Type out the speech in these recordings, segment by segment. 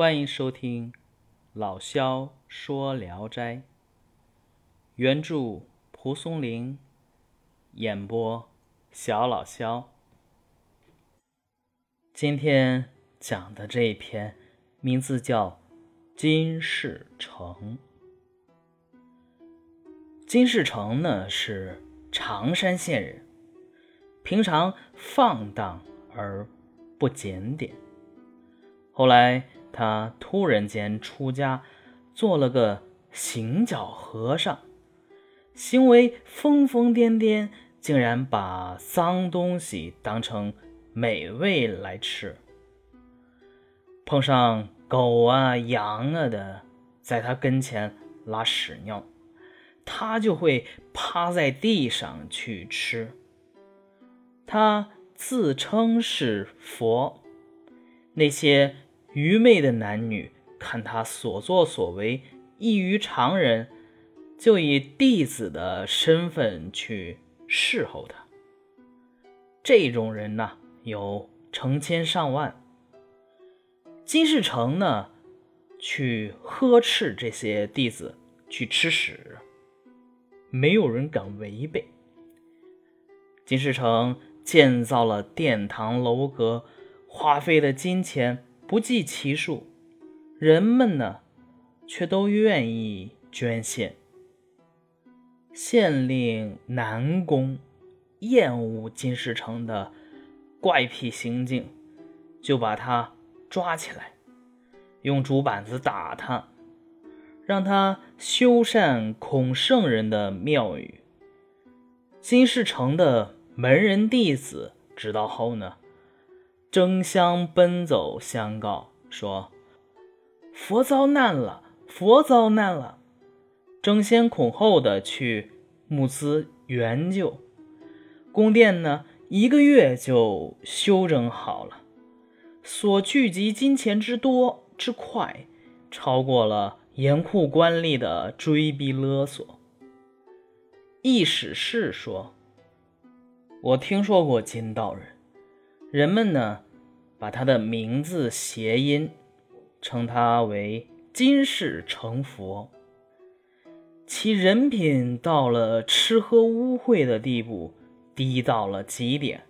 欢迎收听老萧说《聊斋》，原著蒲松龄，演播小老萧。今天讲的这一篇名字叫《金世成》。金世成呢是常山县人，平常放荡而不检点。后来他突然间出家，做了个行脚和尚，行为疯疯癫癫，竟然把脏东西当成美味来吃。碰上狗啊、羊啊的，在他跟前拉屎尿。他就会趴在地上去吃。他自称是佛，那些愚昧的男女看他所作所为异于常人，就以弟子的身份去侍候他。这种人呢，有成千上万。金世成呢，去呵斥这些弟子去吃屎。没有人敢违背。金世成建造了殿堂楼阁，花费的金钱不计其数，人们呢，却都愿意捐献。县令南宫厌恶金世成的怪癖行径，就把他抓起来，用竹板子打他。让他修缮孔圣人的庙宇。金世成的门人弟子知道后呢，争相奔走相告说：“佛遭难了，佛遭难了！”争先恐后的去募资援救。宫殿呢，一个月就修整好了，所聚集金钱之多之快，超过了。严酷官吏的追逼勒索。易史是说：“我听说过金道人，人们呢，把他的名字谐音，称他为金世成佛。其人品到了吃喝污秽的地步，低到了极点，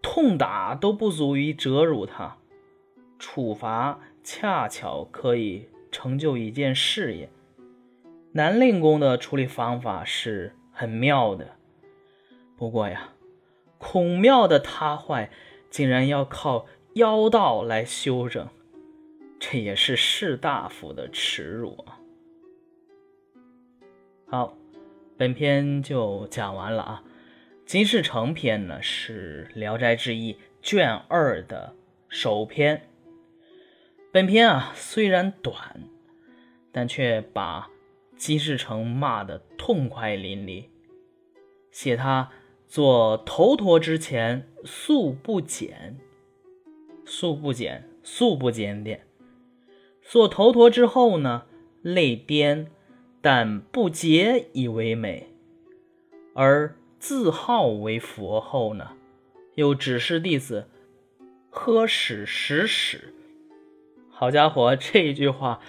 痛打都不足以折辱他，处罚恰巧可以。”成就一件事业，南令公的处理方法是很妙的。不过呀，孔庙的塌坏竟然要靠妖道来修整，这也是士大夫的耻辱啊！好，本篇就讲完了啊。金世成篇呢是《聊斋志异》卷二的首篇。本篇啊虽然短，但却把金世成骂得痛快淋漓，写他做头陀之前素不检，素不检，素不检点；做头陀之后呢，泪颠，但不洁以为美；而自号为佛后呢，又指示弟子喝屎食屎。好家伙，这句话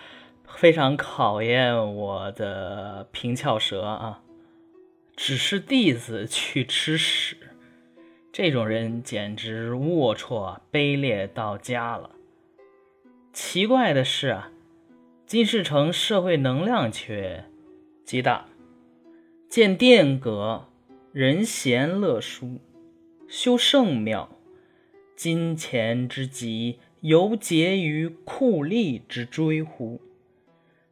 非常考验我的平翘舌啊！只是弟子去吃屎，这种人简直龌龊卑劣到家了。奇怪的是啊，金世成社会能量却极大，建殿阁，人贤乐书，修圣庙，金钱之极。犹结于酷吏之追乎？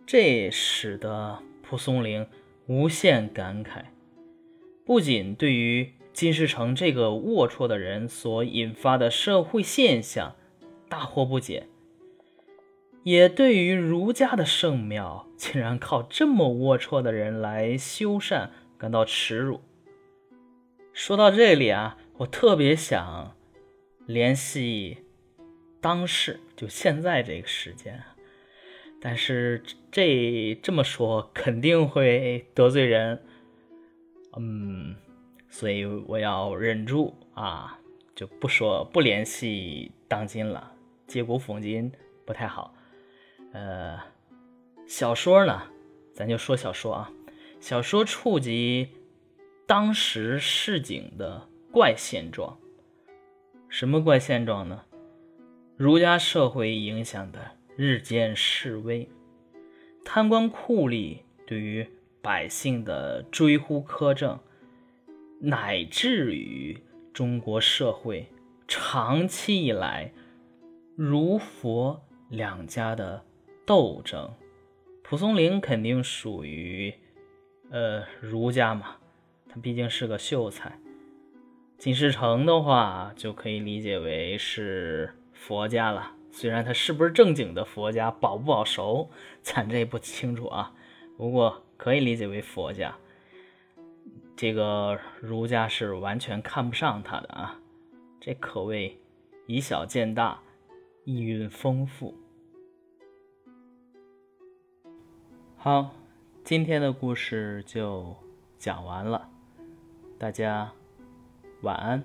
这使得蒲松龄无限感慨。不仅对于金世成这个龌龊的人所引发的社会现象大惑不解，也对于儒家的圣庙竟然靠这么龌龊的人来修缮感到耻辱。说到这里啊，我特别想联系。当时就现在这个时间，但是这这么说肯定会得罪人，嗯，所以我要忍住啊，就不说不联系当今了，借古讽今不太好。呃，小说呢，咱就说小说啊，小说触及当时市井的怪现状。什么怪现状呢？儒家社会影响的日渐式微，贪官酷吏对于百姓的追呼苛政，乃至于中国社会长期以来儒佛两家的斗争，蒲松龄肯定属于呃儒家嘛，他毕竟是个秀才。金世成的话就可以理解为是佛家了，虽然他是不是正经的佛家，保不保熟，咱这不清楚啊。不过可以理解为佛家。这个儒家是完全看不上他的啊，这可谓以小见大，意蕴丰富。好，今天的故事就讲完了，大家。晚安。